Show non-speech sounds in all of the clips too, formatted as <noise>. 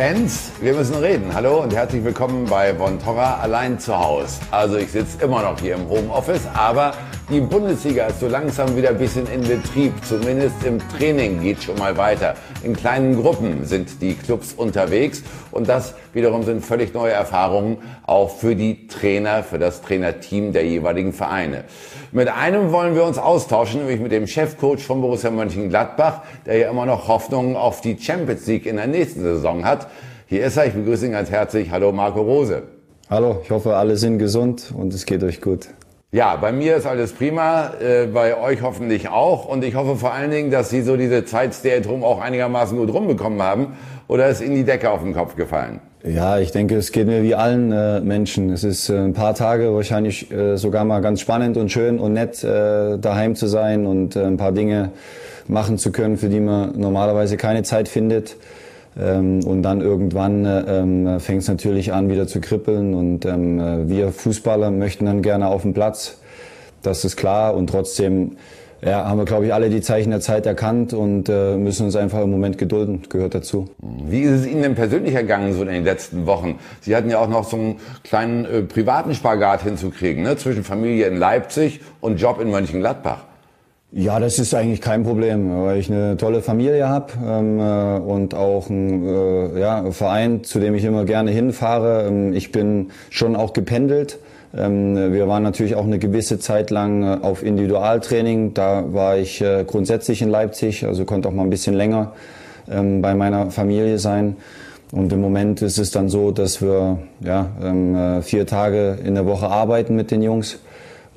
Fans, wir müssen reden. Hallo und herzlich willkommen bei Von Torra allein zu Hause. Also ich sitze immer noch hier im Homeoffice, aber die Bundesliga ist so langsam wieder ein bisschen in Betrieb. Zumindest im Training geht schon mal weiter. In kleinen Gruppen sind die Clubs unterwegs und das wiederum sind völlig neue Erfahrungen auch für die Trainer, für das Trainerteam der jeweiligen Vereine. Mit einem wollen wir uns austauschen, nämlich mit dem Chefcoach von Borussia Mönchengladbach, der ja immer noch Hoffnungen auf die Champions League in der nächsten Saison hat. Hier ist er, ich begrüße ihn ganz herzlich. Hallo Marco Rose. Hallo, ich hoffe, alle sind gesund und es geht euch gut. Ja, bei mir ist alles prima, äh, bei euch hoffentlich auch. Und ich hoffe vor allen Dingen, dass Sie so diese Zeit Stay at auch einigermaßen gut rumbekommen haben. Oder ist Ihnen die Decke auf den Kopf gefallen? Ja, ich denke, es geht mir wie allen äh, Menschen. Es ist äh, ein paar Tage wahrscheinlich äh, sogar mal ganz spannend und schön und nett, äh, daheim zu sein und äh, ein paar Dinge machen zu können, für die man normalerweise keine Zeit findet. Ähm, und dann irgendwann äh, ähm, fängt es natürlich an, wieder zu kribbeln. Und ähm, äh, wir Fußballer möchten dann gerne auf den Platz. Das ist klar. Und trotzdem ja, haben wir, glaube ich, alle die Zeichen der Zeit erkannt und äh, müssen uns einfach im Moment gedulden. Gehört dazu. Wie ist es Ihnen denn persönlich ergangen so in den letzten Wochen? Sie hatten ja auch noch so einen kleinen äh, privaten Spagat hinzukriegen, ne? zwischen Familie in Leipzig und Job in Mönchengladbach. Ja, das ist eigentlich kein Problem, weil ich eine tolle Familie habe ähm, äh, und auch einen äh, ja, Verein, zu dem ich immer gerne hinfahre. Ähm, ich bin schon auch gependelt. Ähm, wir waren natürlich auch eine gewisse Zeit lang äh, auf Individualtraining. Da war ich äh, grundsätzlich in Leipzig, also konnte auch mal ein bisschen länger ähm, bei meiner Familie sein. Und im Moment ist es dann so, dass wir ja, ähm, äh, vier Tage in der Woche arbeiten mit den Jungs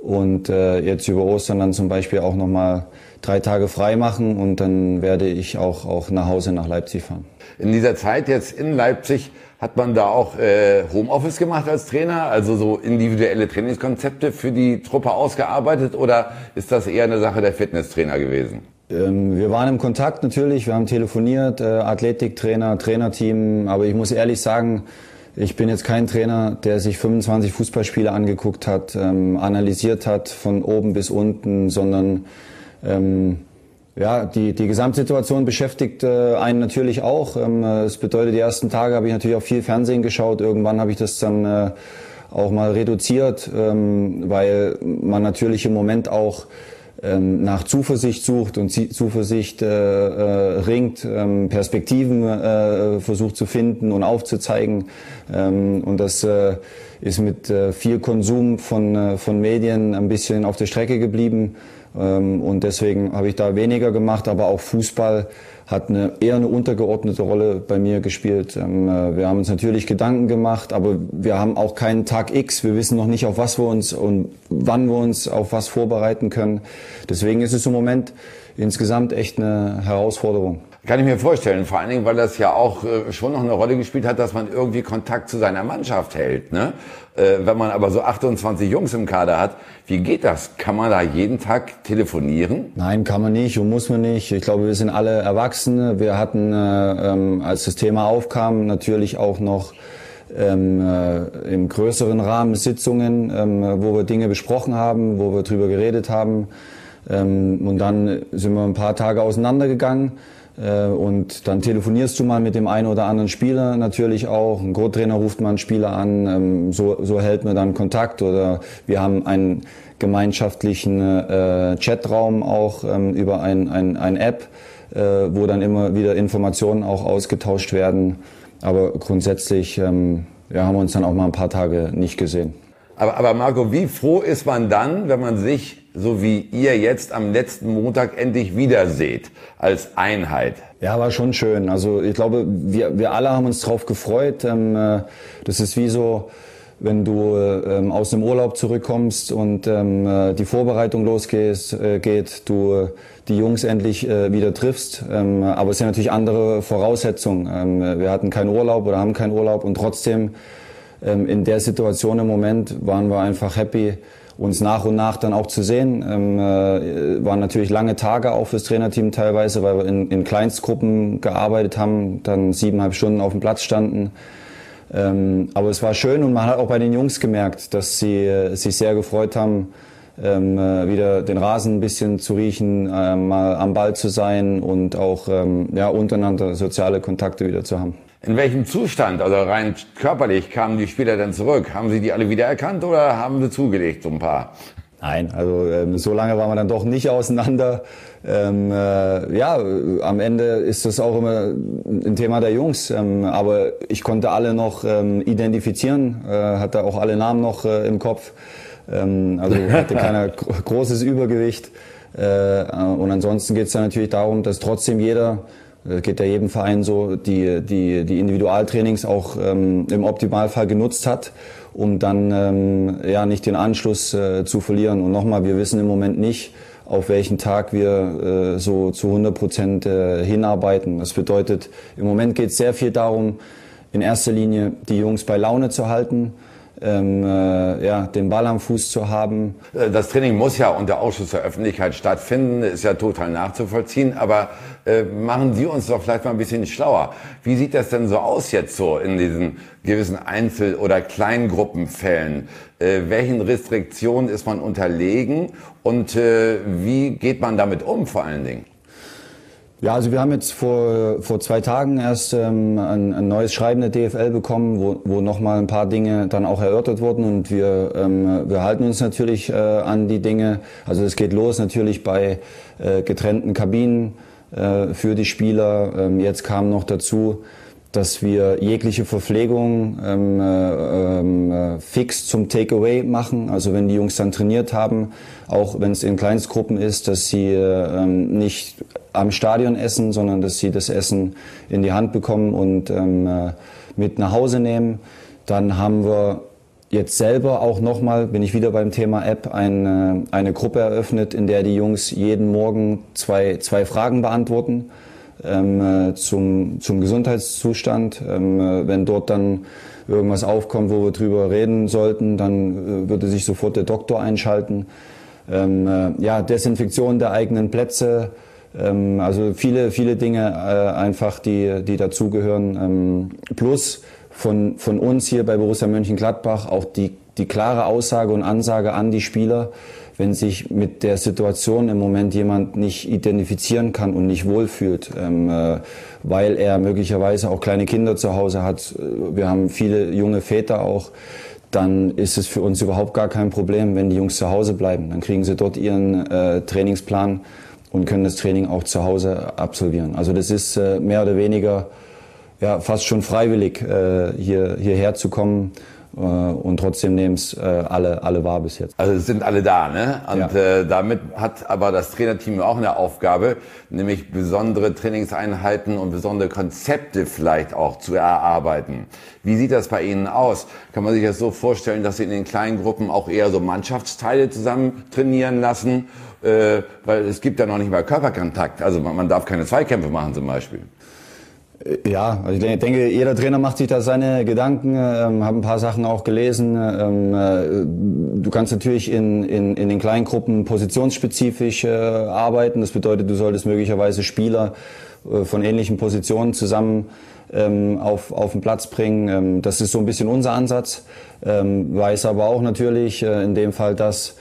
und äh, jetzt über Ostern dann zum Beispiel auch nochmal drei Tage frei machen und dann werde ich auch, auch nach Hause nach Leipzig fahren. In dieser Zeit jetzt in Leipzig hat man da auch äh, Homeoffice gemacht als Trainer, also so individuelle Trainingskonzepte für die Truppe ausgearbeitet oder ist das eher eine Sache der Fitnesstrainer gewesen? Ähm, wir waren im Kontakt natürlich, wir haben telefoniert, äh, Athletiktrainer, Trainerteam, aber ich muss ehrlich sagen, ich bin jetzt kein Trainer, der sich 25 Fußballspiele angeguckt hat, ähm, analysiert hat von oben bis unten, sondern ähm, ja, die, die Gesamtsituation beschäftigt äh, einen natürlich auch. Ähm, das bedeutet, die ersten Tage habe ich natürlich auch viel Fernsehen geschaut. Irgendwann habe ich das dann äh, auch mal reduziert, ähm, weil man natürlich im Moment auch ähm, nach Zuversicht sucht und Zuversicht äh, äh, ringt, ähm, Perspektiven äh, versucht zu finden und aufzuzeigen. Ähm, und das äh, ist mit äh, viel Konsum von, äh, von Medien ein bisschen auf der Strecke geblieben. Ähm, und deswegen habe ich da weniger gemacht, aber auch Fußball hat eine, eher eine untergeordnete Rolle bei mir gespielt. Ähm, äh, wir haben uns natürlich Gedanken gemacht, aber wir haben auch keinen Tag X. Wir wissen noch nicht, auf was wir uns und wann wir uns auf was vorbereiten können. Deswegen ist es im Moment insgesamt echt eine Herausforderung. Kann ich mir vorstellen, vor allen Dingen, weil das ja auch äh, schon noch eine Rolle gespielt hat, dass man irgendwie Kontakt zu seiner Mannschaft hält. Ne? Äh, wenn man aber so 28 Jungs im Kader hat, wie geht das? Kann man da jeden Tag telefonieren? Nein, kann man nicht und muss man nicht. Ich glaube, wir sind alle Erwachsene. Wir hatten, äh, ähm, als das Thema aufkam, natürlich auch noch ähm, äh, im größeren Rahmen Sitzungen, ähm, wo wir Dinge besprochen haben, wo wir drüber geredet haben. Ähm, und dann sind wir ein paar Tage auseinandergegangen. Äh, und dann telefonierst du mal mit dem einen oder anderen Spieler natürlich auch. Ein Co-Trainer ruft mal einen Spieler an, ähm, so, so hält man dann Kontakt. Oder wir haben einen gemeinschaftlichen äh, Chatraum auch ähm, über ein, ein, ein App, äh, wo dann immer wieder Informationen auch ausgetauscht werden. Aber grundsätzlich ähm, ja, haben wir uns dann auch mal ein paar Tage nicht gesehen. Aber, aber Marco, wie froh ist man dann, wenn man sich so wie ihr jetzt am letzten Montag endlich wieder seht, als Einheit. Ja, war schon schön. Also ich glaube, wir, wir alle haben uns drauf gefreut. Ähm, äh, das ist wie so, wenn du ähm, aus dem Urlaub zurückkommst und ähm, äh, die Vorbereitung losgeht, äh, geht, du die Jungs endlich wieder triffst. aber es sind natürlich andere Voraussetzungen. wir hatten keinen Urlaub oder haben keinen Urlaub und trotzdem in der Situation im Moment waren wir einfach happy, uns nach und nach dann auch zu sehen. Ähm, äh, waren natürlich lange Tage auch fürs Trainerteam teilweise, weil wir in, in Kleinstgruppen gearbeitet haben, dann siebeneinhalb Stunden auf dem Platz standen. Ähm, aber es war schön und man hat auch bei den Jungs gemerkt, dass sie äh, sich sehr gefreut haben, ähm, äh, wieder den Rasen ein bisschen zu riechen, äh, mal am Ball zu sein und auch ähm, ja, untereinander soziale Kontakte wieder zu haben. In welchem Zustand, also rein körperlich, kamen die Spieler denn zurück? Haben Sie die alle wiedererkannt oder haben Sie zugelegt, so ein paar? Nein, also ähm, so lange waren wir dann doch nicht auseinander. Ähm, äh, ja, am Ende ist das auch immer ein Thema der Jungs. Ähm, aber ich konnte alle noch ähm, identifizieren, äh, hatte auch alle Namen noch äh, im Kopf. Ähm, also hatte keiner <laughs> großes Übergewicht. Äh, und ansonsten geht es dann natürlich darum, dass trotzdem jeder geht ja jedem Verein so, die, die, die Individualtrainings auch ähm, im Optimalfall genutzt hat, um dann ähm, ja nicht den Anschluss äh, zu verlieren. Und nochmal, wir wissen im Moment nicht, auf welchen Tag wir äh, so zu 100 Prozent äh, hinarbeiten. Das bedeutet, im Moment geht es sehr viel darum, in erster Linie die Jungs bei Laune zu halten, ähm, äh, ja, den Ball am Fuß zu haben. Äh, das Training muss ja unter Ausschuss der Öffentlichkeit stattfinden, ist ja total nachzuvollziehen. Aber äh, machen Sie uns doch vielleicht mal ein bisschen schlauer. Wie sieht das denn so aus jetzt so in diesen gewissen Einzel- oder Kleingruppenfällen? Äh, welchen Restriktionen ist man unterlegen und äh, wie geht man damit um vor allen Dingen? Ja, also wir haben jetzt vor, vor zwei Tagen erst ähm, ein, ein neues Schreiben der DFL bekommen, wo, wo nochmal ein paar Dinge dann auch erörtert wurden und wir, ähm, wir halten uns natürlich äh, an die Dinge. Also es geht los natürlich bei äh, getrennten Kabinen äh, für die Spieler. Ähm, jetzt kam noch dazu, dass wir jegliche Verpflegung ähm, äh, ähm, äh, fix zum Takeaway machen. Also wenn die Jungs dann trainiert haben, auch wenn es in Kleinstgruppen ist, dass sie äh, ähm, nicht am Stadion essen, sondern dass sie das Essen in die Hand bekommen und ähm, äh, mit nach Hause nehmen. Dann haben wir jetzt selber auch nochmal, bin ich wieder beim Thema App, eine, eine Gruppe eröffnet, in der die Jungs jeden Morgen zwei, zwei Fragen beantworten ähm, äh, zum, zum Gesundheitszustand. Ähm, äh, wenn dort dann irgendwas aufkommt, wo wir drüber reden sollten, dann äh, würde sich sofort der Doktor einschalten. Ähm, äh, ja, Desinfektion der eigenen Plätze, ähm, also viele, viele Dinge äh, einfach, die, die dazugehören. Ähm, plus von, von uns hier bei Borussia Mönchengladbach auch die, die klare Aussage und Ansage an die Spieler, wenn sich mit der Situation im Moment jemand nicht identifizieren kann und nicht wohlfühlt, ähm, äh, weil er möglicherweise auch kleine Kinder zu Hause hat. Äh, wir haben viele junge Väter auch. Dann ist es für uns überhaupt gar kein Problem, wenn die Jungs zu Hause bleiben. Dann kriegen sie dort ihren äh, Trainingsplan und können das Training auch zu Hause absolvieren. Also das ist äh, mehr oder weniger ja, fast schon freiwillig, äh, hier, hierher zu kommen und trotzdem nehmen es äh, alle, alle wahr bis jetzt. Also es sind alle da, ne? Und ja. äh, damit hat aber das Trainerteam auch eine Aufgabe, nämlich besondere Trainingseinheiten und besondere Konzepte vielleicht auch zu erarbeiten. Wie sieht das bei Ihnen aus? Kann man sich das so vorstellen, dass Sie in den kleinen Gruppen auch eher so Mannschaftsteile zusammen trainieren lassen? Äh, weil es gibt ja noch nicht mal Körperkontakt. Also man, man darf keine Zweikämpfe machen zum Beispiel. Ja, also ich denke, jeder Trainer macht sich da seine Gedanken, ähm, habe ein paar Sachen auch gelesen. Ähm, äh, du kannst natürlich in, in, in den kleinen Gruppen positionsspezifisch äh, arbeiten. Das bedeutet, du solltest möglicherweise Spieler äh, von ähnlichen Positionen zusammen ähm, auf, auf den Platz bringen. Ähm, das ist so ein bisschen unser Ansatz. Ähm, weiß aber auch natürlich äh, in dem Fall, dass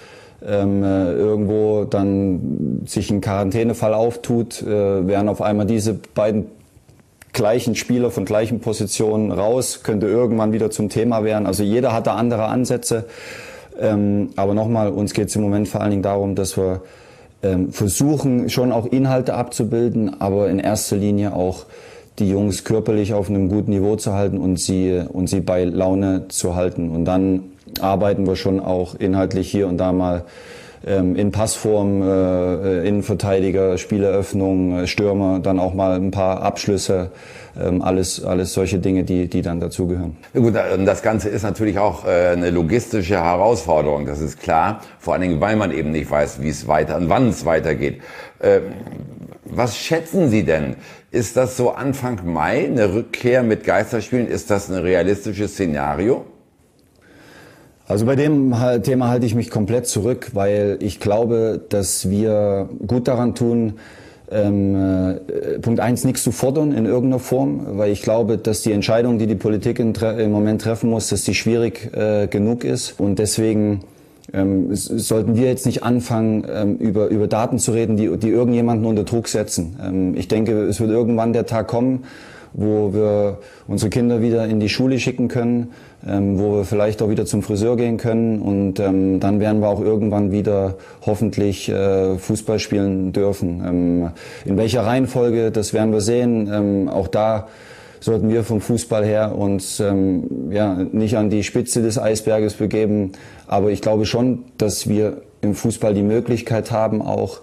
ähm, äh, irgendwo dann sich ein Quarantänefall auftut, äh, werden auf einmal diese beiden gleichen Spieler von gleichen Positionen raus, könnte irgendwann wieder zum Thema werden. Also jeder hat da andere Ansätze. Ähm, aber nochmal, uns geht es im Moment vor allen Dingen darum, dass wir ähm, versuchen, schon auch Inhalte abzubilden, aber in erster Linie auch die Jungs körperlich auf einem guten Niveau zu halten und sie, und sie bei Laune zu halten. Und dann arbeiten wir schon auch inhaltlich hier und da mal ähm, in Passform, äh, Innenverteidiger, Spieleröffnung, äh, Stürmer, dann auch mal ein paar Abschlüsse, ähm, alles, alles solche Dinge, die, die dann dazugehören. Gut, das Ganze ist natürlich auch äh, eine logistische Herausforderung, das ist klar. Vor allen Dingen, weil man eben nicht weiß, wie es weiter und wann es weitergeht. Was schätzen Sie denn? Ist das so Anfang Mai eine Rückkehr mit Geisterspielen? Ist das ein realistisches Szenario? Also bei dem Thema halte ich mich komplett zurück, weil ich glaube, dass wir gut daran tun, ähm, äh, Punkt eins nichts zu fordern in irgendeiner Form, weil ich glaube, dass die Entscheidung, die die Politik im Moment treffen muss, dass die schwierig äh, genug ist und deswegen ähm, sollten wir jetzt nicht anfangen, ähm, über, über Daten zu reden, die, die irgendjemanden unter Druck setzen. Ähm, ich denke, es wird irgendwann der Tag kommen, wo wir unsere Kinder wieder in die Schule schicken können, ähm, wo wir vielleicht auch wieder zum Friseur gehen können und ähm, dann werden wir auch irgendwann wieder hoffentlich äh, Fußball spielen dürfen. Ähm, in welcher Reihenfolge, das werden wir sehen. Ähm, auch da sollten wir vom Fußball her uns ähm, ja, nicht an die Spitze des Eisberges begeben. Aber ich glaube schon, dass wir im Fußball die Möglichkeit haben, auch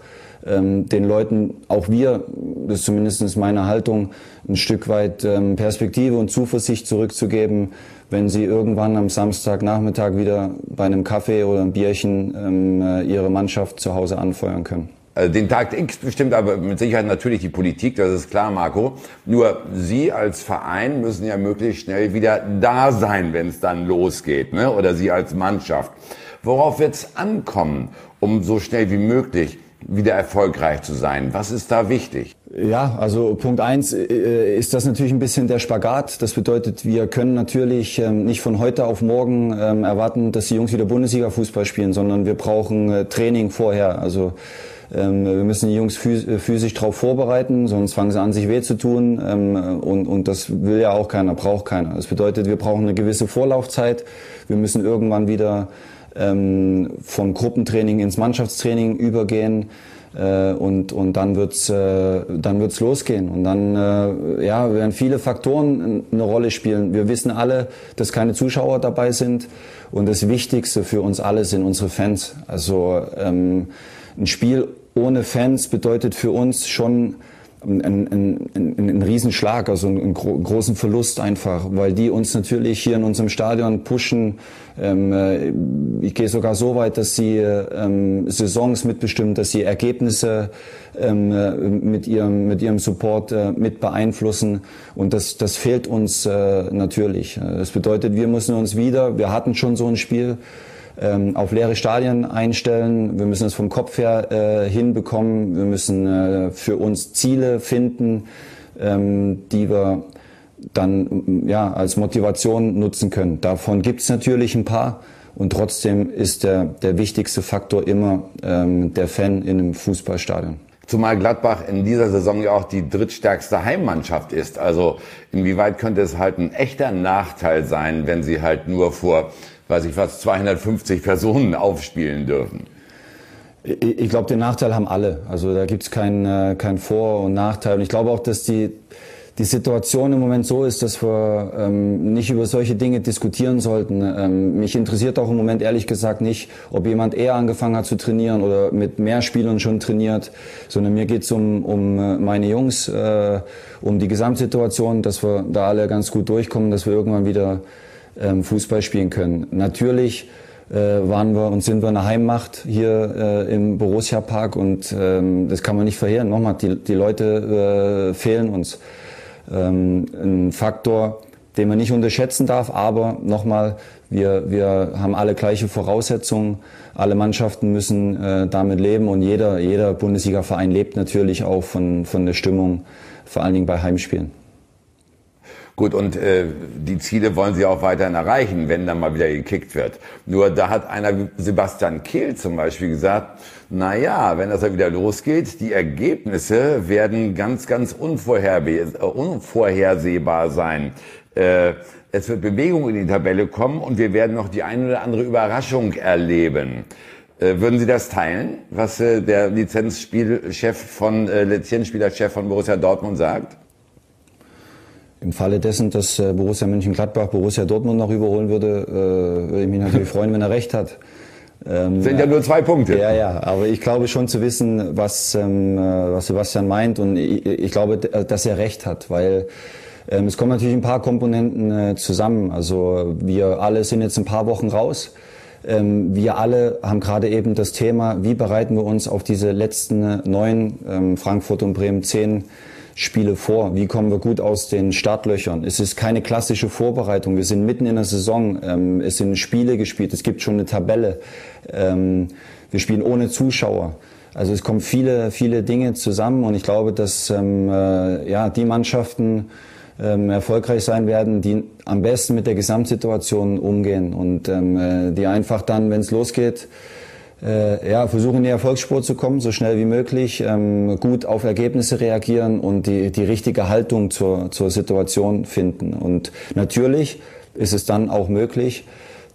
den Leuten, auch wir, das ist zumindest meine Haltung, ein Stück weit ähm, Perspektive und Zuversicht zurückzugeben, wenn sie irgendwann am Samstagnachmittag wieder bei einem Kaffee oder einem Bierchen ähm, äh, ihre Mannschaft zu Hause anfeuern können. Also den Tag X bestimmt aber mit Sicherheit natürlich die Politik, das ist klar, Marco. Nur Sie als Verein müssen ja möglichst schnell wieder da sein, wenn es dann losgeht, ne? oder Sie als Mannschaft. Worauf wird es ankommen, um so schnell wie möglich wieder erfolgreich zu sein? Was ist da wichtig? Ja, also Punkt eins äh, ist das natürlich ein bisschen der Spagat. Das bedeutet, wir können natürlich ähm, nicht von heute auf morgen ähm, erwarten, dass die Jungs wieder Bundesliga-Fußball spielen, sondern wir brauchen äh, Training vorher. Also ähm, wir müssen die Jungs äh, physisch darauf vorbereiten, sonst fangen sie an, sich weh zu tun. Und, und das will ja auch keiner, braucht keiner. Das bedeutet, wir brauchen eine gewisse Vorlaufzeit. Wir müssen irgendwann wieder ähm, vom Gruppentraining ins Mannschaftstraining übergehen. Äh, und, und dann wird's äh, dann wird's losgehen und dann äh, ja werden viele Faktoren eine Rolle spielen. Wir wissen alle, dass keine Zuschauer dabei sind und das Wichtigste für uns alle sind unsere Fans. Also ähm, ein Spiel ohne Fans bedeutet für uns schon ein, ein, ein, ein Riesenschlag, also einen gro großen Verlust einfach, weil die uns natürlich hier in unserem Stadion pushen. Ähm, äh, ich gehe sogar so weit, dass sie ähm, Saisons mitbestimmen, dass sie Ergebnisse ähm, äh, mit ihrem mit ihrem Support äh, mit beeinflussen und das das fehlt uns äh, natürlich. Das bedeutet, wir müssen uns wieder, wir hatten schon so ein Spiel ähm, auf leere Stadien einstellen. Wir müssen es vom Kopf her äh, hinbekommen. Wir müssen äh, für uns Ziele finden, ähm, die wir dann ja, als Motivation nutzen können. Davon gibt es natürlich ein paar. Und trotzdem ist der, der wichtigste Faktor immer ähm, der Fan in einem Fußballstadion. Zumal Gladbach in dieser Saison ja auch die drittstärkste Heimmannschaft ist. Also inwieweit könnte es halt ein echter Nachteil sein, wenn sie halt nur vor weiß ich was, 250 Personen aufspielen dürfen. Ich glaube, den Nachteil haben alle. Also da gibt es keinen äh, kein Vor- und Nachteil. Und ich glaube auch, dass die, die Situation im Moment so ist, dass wir ähm, nicht über solche Dinge diskutieren sollten. Ähm, mich interessiert auch im Moment ehrlich gesagt nicht, ob jemand eher angefangen hat zu trainieren oder mit mehr Spielern schon trainiert, sondern mir geht es um, um äh, meine Jungs, äh, um die Gesamtsituation, dass wir da alle ganz gut durchkommen, dass wir irgendwann wieder Fußball spielen können. Natürlich äh, waren wir und sind wir eine Heimmacht hier äh, im Borussia Park und ähm, das kann man nicht verheeren. Nochmal, die, die Leute äh, fehlen uns. Ähm, ein Faktor, den man nicht unterschätzen darf, aber nochmal, wir, wir haben alle gleiche Voraussetzungen. Alle Mannschaften müssen äh, damit leben und jeder, jeder Bundesliga-Verein lebt natürlich auch von, von der Stimmung, vor allen Dingen bei Heimspielen. Gut, und äh, die Ziele wollen sie auch weiterhin erreichen, wenn dann mal wieder gekickt wird. Nur da hat einer Sebastian Kehl zum Beispiel gesagt, na ja, wenn das dann wieder losgeht, die Ergebnisse werden ganz, ganz unvorhersehbar sein. Äh, es wird Bewegung in die Tabelle kommen und wir werden noch die eine oder andere Überraschung erleben. Äh, würden Sie das teilen, was äh, der Lizenzspielchef von äh, Lizenzspielerchef von Borussia Dortmund sagt? Im Falle dessen, dass äh, Borussia Mönchengladbach Borussia Dortmund noch überholen würde, äh, würde ich mich natürlich <laughs> freuen, wenn er recht hat. Ähm, Sind ja nur zwei Punkte. Ja, ja, aber ich glaube schon zu wissen, was, ähm, äh, was Sebastian meint und ich, ich glaube, dass er recht hat, weil ähm, es kommen natürlich ein paar Komponenten äh, zusammen. Also wir alle sind jetzt ein paar Wochen raus. Ähm, wir alle haben gerade eben das Thema, wie bereiten wir uns auf diese letzten neun ähm, Frankfurt und Bremen zehn Spiele vor? Wie kommen wir gut aus den Startlöchern? Es ist keine klassische Vorbereitung. Wir sind mitten in der Saison. Ähm, es sind Spiele gespielt. Es gibt schon eine Tabelle. Ähm, wir spielen ohne Zuschauer. Also es kommen viele, viele Dinge zusammen und ich glaube, dass ähm, äh, ja, die Mannschaften ähm, erfolgreich sein werden, die am besten mit der Gesamtsituation umgehen und ähm, äh, die einfach dann, wenn es losgeht, äh, ja, versuchen in die Erfolgsspur zu kommen, so schnell wie möglich, ähm, gut auf Ergebnisse reagieren und die, die richtige Haltung zur, zur Situation finden. Und natürlich ist es dann auch möglich,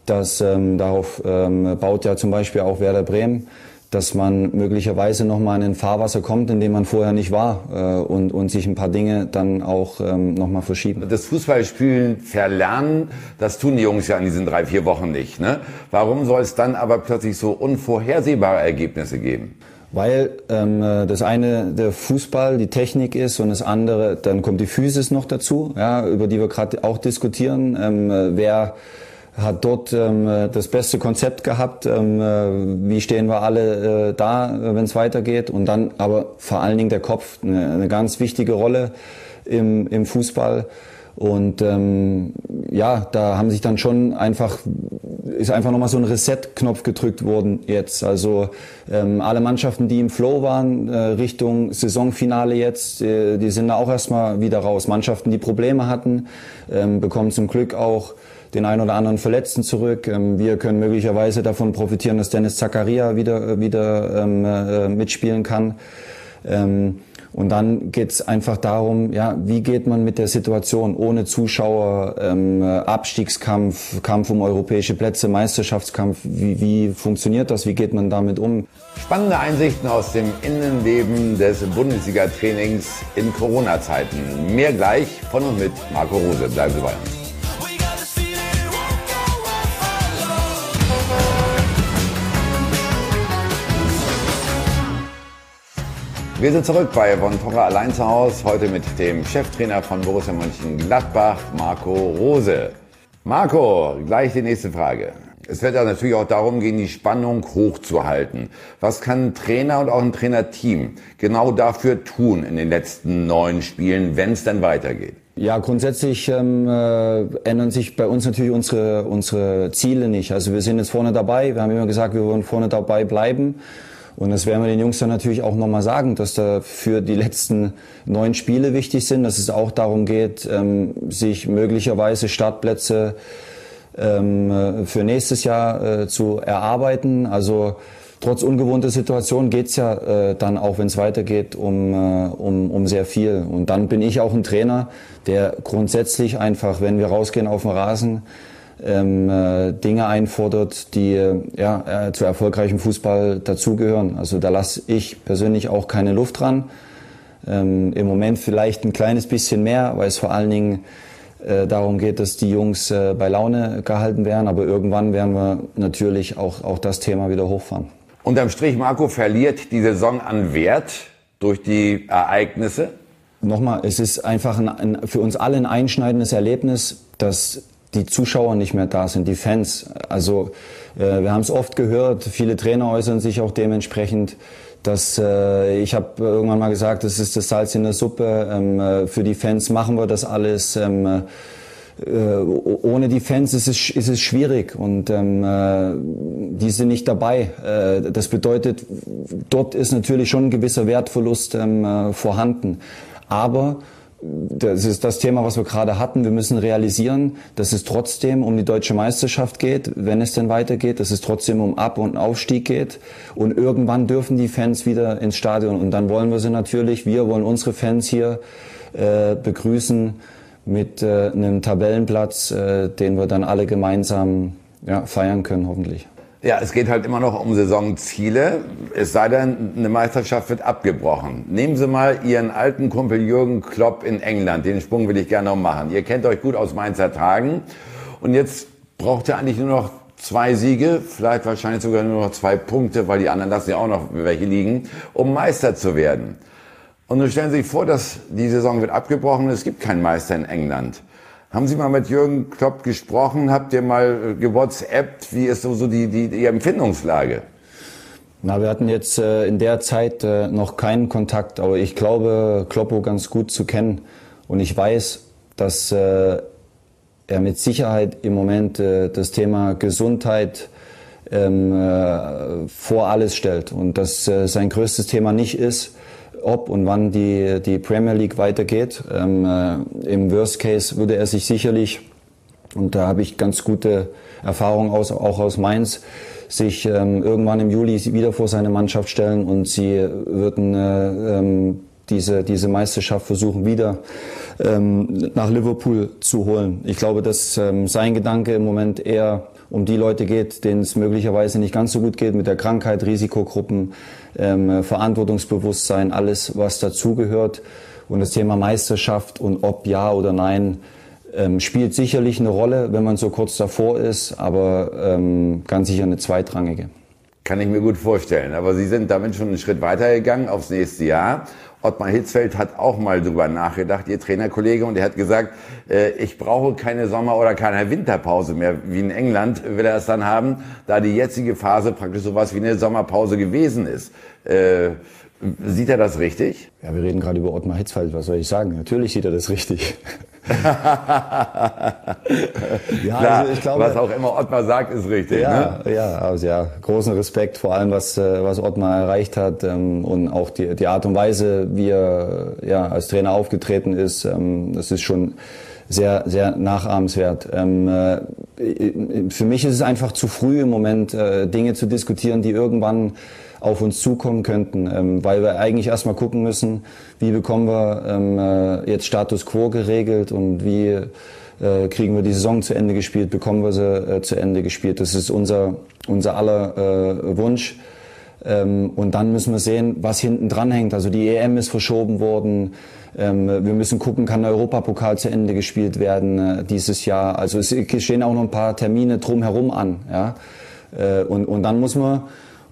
dass ähm, darauf ähm, baut ja zum Beispiel auch Werder Bremen, dass man möglicherweise nochmal in ein Fahrwasser kommt, in dem man vorher nicht war äh, und, und sich ein paar Dinge dann auch ähm, nochmal verschieben. Das Fußballspielen verlernen, das tun die Jungs ja in diesen drei, vier Wochen nicht. Ne? Warum soll es dann aber plötzlich so unvorhersehbare Ergebnisse geben? Weil ähm, das eine der Fußball, die Technik ist und das andere, dann kommt die Physis noch dazu, ja, über die wir gerade auch diskutieren. Ähm, wer hat dort ähm, das beste Konzept gehabt, ähm, äh, wie stehen wir alle äh, da, wenn es weitergeht. Und dann aber vor allen Dingen der Kopf, eine, eine ganz wichtige Rolle im, im Fußball. Und ähm, ja, da haben sich dann schon einfach, ist einfach nochmal so ein Reset-Knopf gedrückt worden jetzt. Also ähm, alle Mannschaften, die im Flow waren, äh, Richtung Saisonfinale jetzt, äh, die sind da auch erstmal wieder raus. Mannschaften, die Probleme hatten, ähm, bekommen zum Glück auch den einen oder anderen Verletzten zurück. Ähm, wir können möglicherweise davon profitieren, dass Dennis Zakaria wieder, wieder ähm, äh, mitspielen kann. Ähm, und dann geht es einfach darum, ja, wie geht man mit der Situation ohne Zuschauer, ähm, Abstiegskampf, Kampf um europäische Plätze, Meisterschaftskampf, wie, wie funktioniert das, wie geht man damit um? Spannende Einsichten aus dem Innenleben des Bundesliga-Trainings in Corona-Zeiten. Mehr gleich von und mit Marco Rose. Bleiben Sie bei uns. Wir sind zurück bei Von Torra allein zu Hause, heute mit dem Cheftrainer von Borussia Mönchengladbach, Marco Rose. Marco, gleich die nächste Frage. Es wird ja natürlich auch darum gehen, die Spannung hochzuhalten. Was kann ein Trainer und auch ein Trainerteam genau dafür tun in den letzten neun Spielen, wenn es dann weitergeht? Ja, grundsätzlich ähm, äh, ändern sich bei uns natürlich unsere, unsere Ziele nicht. Also wir sind jetzt vorne dabei. Wir haben immer gesagt, wir wollen vorne dabei bleiben. Und das werden wir den Jungs dann natürlich auch nochmal sagen, dass da für die letzten neun Spiele wichtig sind, dass es auch darum geht, ähm, sich möglicherweise Startplätze ähm, äh, für nächstes Jahr äh, zu erarbeiten. Also trotz ungewohnter Situation geht's ja äh, dann auch, wenn es weitergeht, um, äh, um, um sehr viel. Und dann bin ich auch ein Trainer, der grundsätzlich einfach, wenn wir rausgehen auf den Rasen, ähm, äh, Dinge einfordert, die äh, ja, äh, zu erfolgreichem Fußball dazugehören. Also da lasse ich persönlich auch keine Luft dran. Ähm, Im Moment vielleicht ein kleines bisschen mehr, weil es vor allen Dingen äh, darum geht, dass die Jungs äh, bei Laune gehalten werden. Aber irgendwann werden wir natürlich auch, auch das Thema wieder hochfahren. Unterm Strich, Marco, verliert die Saison an Wert durch die Ereignisse? Nochmal, es ist einfach ein, ein, für uns alle ein einschneidendes Erlebnis, dass die Zuschauer nicht mehr da sind, die Fans. Also äh, wir haben es oft gehört, viele Trainer äußern sich auch dementsprechend, dass äh, ich habe irgendwann mal gesagt, das ist das Salz in der Suppe. Ähm, äh, für die Fans machen wir das alles. Ähm, äh, ohne die Fans ist es, ist es schwierig und ähm, äh, die sind nicht dabei. Äh, das bedeutet, dort ist natürlich schon ein gewisser Wertverlust ähm, äh, vorhanden. Aber das ist das Thema, was wir gerade hatten. Wir müssen realisieren, dass es trotzdem um die deutsche Meisterschaft geht, wenn es denn weitergeht, dass es trotzdem um Ab- und Aufstieg geht. Und irgendwann dürfen die Fans wieder ins Stadion. Und dann wollen wir sie natürlich, wir wollen unsere Fans hier äh, begrüßen mit äh, einem Tabellenplatz, äh, den wir dann alle gemeinsam ja, feiern können, hoffentlich. Ja, es geht halt immer noch um Saisonziele. Es sei denn, eine Meisterschaft wird abgebrochen. Nehmen Sie mal Ihren alten Kumpel Jürgen Klopp in England. Den Sprung will ich gerne noch machen. Ihr kennt euch gut aus Mainzer Tagen. Und jetzt braucht er eigentlich nur noch zwei Siege, vielleicht wahrscheinlich sogar nur noch zwei Punkte, weil die anderen lassen ja auch noch welche liegen, um Meister zu werden. Und nun stellen Sie sich vor, dass die Saison wird abgebrochen und es gibt keinen Meister in England. Haben Sie mal mit Jürgen Klopp gesprochen? Habt ihr mal äh, gewhatsappt? Wie ist so, die, die, die Empfindungslage? Na, wir hatten jetzt äh, in der Zeit äh, noch keinen Kontakt, aber ich glaube, Kloppo ganz gut zu kennen. Und ich weiß, dass äh, er mit Sicherheit im Moment äh, das Thema Gesundheit ähm, äh, vor alles stellt und dass sein größtes Thema nicht ist, ob und wann die, die Premier League weitergeht. Ähm, äh, Im Worst Case würde er sich sicherlich Und da habe ich ganz gute Erfahrungen aus, auch aus Mainz, sich ähm, irgendwann im Juli wieder vor seine Mannschaft stellen und sie würden äh, ähm, diese, diese Meisterschaft versuchen wieder ähm, nach Liverpool zu holen. Ich glaube, dass ähm, sein Gedanke im Moment eher um die Leute geht, denen es möglicherweise nicht ganz so gut geht mit der Krankheit, Risikogruppen, ähm, Verantwortungsbewusstsein, alles, was dazugehört. Und das Thema Meisterschaft und ob ja oder nein ähm, spielt sicherlich eine Rolle, wenn man so kurz davor ist, aber ähm, ganz sicher eine zweitrangige. Kann ich mir gut vorstellen. Aber Sie sind damit schon einen Schritt weitergegangen aufs nächste Jahr. Ottmar Hitzfeld hat auch mal drüber nachgedacht, Ihr Trainerkollege, und er hat gesagt, äh, ich brauche keine Sommer- oder keine Winterpause mehr. Wie in England will er es dann haben, da die jetzige Phase praktisch sowas wie eine Sommerpause gewesen ist. Äh, sieht er das richtig? Ja, wir reden gerade über Ottmar Hitzfeld. Was soll ich sagen? Natürlich sieht er das richtig. <laughs> ja, Klar, also ich glaube, was auch immer Ottmar sagt, ist richtig. Ja, ne? ja, also ja, großen Respekt vor allem, was, äh, was Ottmar erreicht hat ähm, und auch die, die Art und Weise, wie er ja, als Trainer aufgetreten ist, ähm, das ist schon sehr, sehr nachahmenswert. Ähm, äh, für mich ist es einfach zu früh im Moment, äh, Dinge zu diskutieren, die irgendwann auf uns zukommen könnten, ähm, weil wir eigentlich erstmal gucken müssen, wie bekommen wir ähm, äh, jetzt Status Quo geregelt und wie äh, kriegen wir die Saison zu Ende gespielt, bekommen wir sie äh, zu Ende gespielt. Das ist unser, unser aller äh, Wunsch. Ähm, und dann müssen wir sehen, was hinten dran hängt. Also die EM ist verschoben worden. Ähm, wir müssen gucken, kann der Europapokal zu Ende gespielt werden äh, dieses Jahr. Also es stehen auch noch ein paar Termine drumherum an. Ja? Äh, und, und dann muss man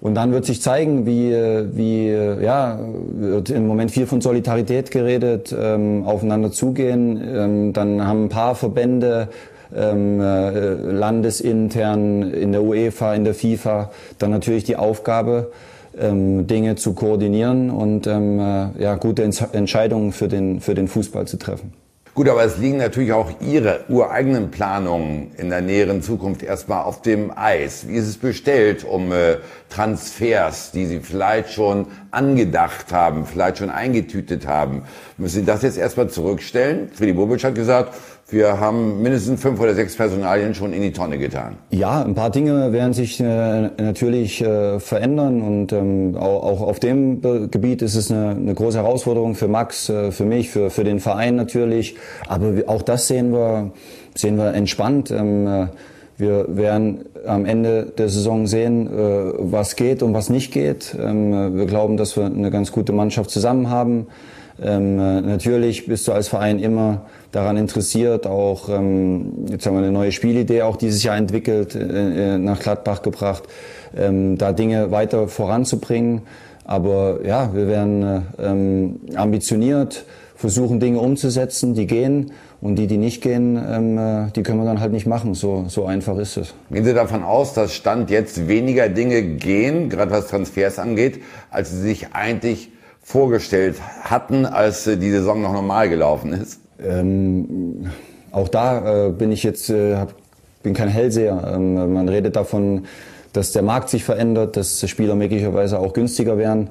und dann wird sich zeigen, wie, wie ja, wird im Moment viel von Solidarität geredet, ähm, aufeinander zugehen. Ähm, dann haben ein paar Verbände ähm, äh, landesintern in der UEFA, in der FIFA dann natürlich die Aufgabe, ähm, Dinge zu koordinieren und ähm, äh, ja, gute Entscheidungen für den, für den Fußball zu treffen. Gut, aber es liegen natürlich auch Ihre ureigenen Planungen in der näheren Zukunft erstmal auf dem Eis. Wie ist es bestellt um äh, Transfers, die Sie vielleicht schon angedacht haben, vielleicht schon eingetütet haben? Müssen Sie das jetzt erstmal zurückstellen? Friedi Bobic hat gesagt, wir haben mindestens fünf oder sechs Personalien schon in die Tonne getan. Ja, ein paar Dinge werden sich äh, natürlich äh, verändern und ähm, auch, auch, auf dem Gebiet ist es eine, eine große Herausforderung für Max, äh, für mich, für, für den Verein natürlich. Aber auch das sehen wir, sehen wir entspannt. Ähm, äh, wir werden am Ende der Saison sehen, äh, was geht und was nicht geht. Ähm, wir glauben, dass wir eine ganz gute Mannschaft zusammen haben. Ähm, äh, natürlich bist du als Verein immer daran interessiert, auch ähm, jetzt haben wir eine neue Spielidee auch dieses Jahr entwickelt, äh, äh, nach Gladbach gebracht, ähm, da Dinge weiter voranzubringen. Aber ja, wir werden äh, ähm, ambitioniert, versuchen Dinge umzusetzen, die gehen und die, die nicht gehen, ähm, äh, die können wir dann halt nicht machen. So, so einfach ist es. Gehen Sie davon aus, dass Stand jetzt weniger Dinge gehen, gerade was Transfers angeht, als Sie sich eigentlich vorgestellt hatten, als die Saison noch normal gelaufen ist? Ähm, auch da äh, bin ich jetzt, äh, hab, bin kein Hellseher. Ähm, man redet davon, dass der Markt sich verändert, dass Spieler möglicherweise auch günstiger werden.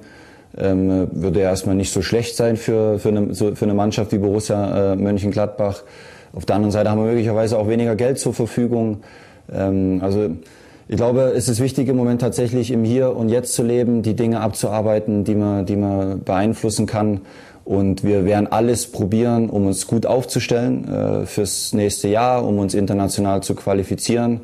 Ähm, würde ja erstmal nicht so schlecht sein für, für, eine, für eine Mannschaft wie Borussia äh, Mönchengladbach. Auf der anderen Seite haben wir möglicherweise auch weniger Geld zur Verfügung. Ähm, also ich glaube, es ist wichtig im Moment tatsächlich im Hier und Jetzt zu leben, die Dinge abzuarbeiten, die man, die man beeinflussen kann. Und wir werden alles probieren, um uns gut aufzustellen äh, fürs nächste Jahr, um uns international zu qualifizieren.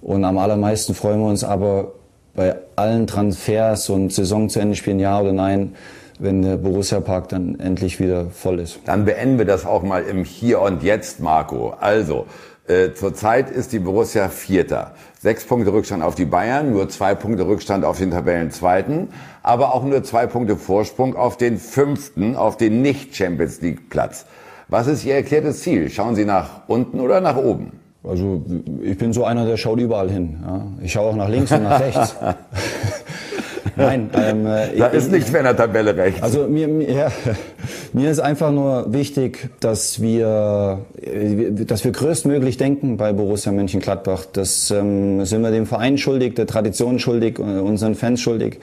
Und am allermeisten freuen wir uns aber bei allen Transfers und Saison zu Ende spielen, ja oder nein, wenn der Borussia Park dann endlich wieder voll ist. Dann beenden wir das auch mal im Hier und Jetzt, Marco. Also, äh, zurzeit ist die Borussia Vierter. Sechs Punkte Rückstand auf die Bayern, nur zwei Punkte Rückstand auf den Tabellenzweiten, aber auch nur zwei Punkte Vorsprung auf den Fünften, auf den Nicht-Champions League-Platz. Was ist Ihr erklärtes Ziel? Schauen Sie nach unten oder nach oben? Also ich bin so einer, der schaut überall hin. Ja. Ich schaue auch nach links und nach rechts. <laughs> Nein, ähm, äh, da ist nichts mehr in der Tabelle rechts. Also mir, mir, ja, Mir ist einfach nur wichtig, dass wir, dass wir größtmöglich denken bei Borussia Mönchengladbach. Das ähm, sind wir dem Verein schuldig, der Tradition schuldig, äh, unseren Fans schuldig.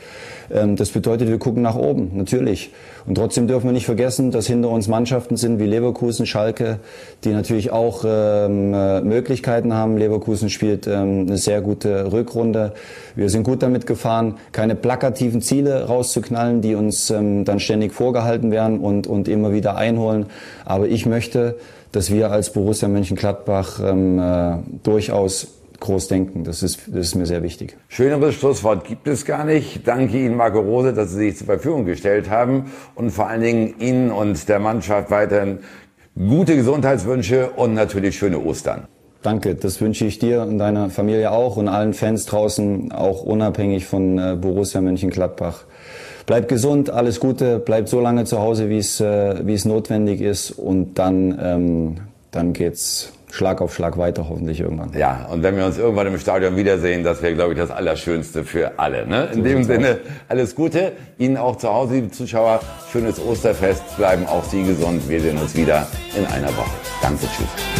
Ähm, das bedeutet, wir gucken nach oben, natürlich. Und trotzdem dürfen wir nicht vergessen, dass hinter uns Mannschaften sind wie Leverkusen, Schalke, die natürlich auch ähm, äh, Möglichkeiten haben. Leverkusen spielt ähm, eine sehr gute Rückrunde. Wir sind gut damit gefahren, keine plakativen Ziele rauszuknallen, die uns dann ständig vorgehalten werden und, und immer wieder einholen. Aber ich möchte, dass wir als Borussia Mönchengladbach äh, durchaus groß denken. Das ist, das ist mir sehr wichtig. Schöneres Schlusswort gibt es gar nicht. Danke Ihnen, Marco Rose, dass Sie sich zur Verfügung gestellt haben und vor allen Dingen Ihnen und der Mannschaft weiterhin gute Gesundheitswünsche und natürlich schöne Ostern. Danke, das wünsche ich dir und deiner Familie auch und allen Fans draußen, auch unabhängig von äh, Borussia Mönchengladbach. Bleibt gesund, alles Gute, bleibt so lange zu Hause, wie es, äh, wie es notwendig ist und dann, ähm, dann geht's Schlag auf Schlag weiter, hoffentlich irgendwann. Ja, und wenn wir uns irgendwann im Stadion wiedersehen, das wäre, glaube ich, das Allerschönste für alle. Ne? In so dem Sinne, alles Gute. Ihnen auch zu Hause, liebe Zuschauer, schönes Osterfest. Bleiben auch Sie gesund. Wir sehen uns wieder in einer Woche. Danke, tschüss.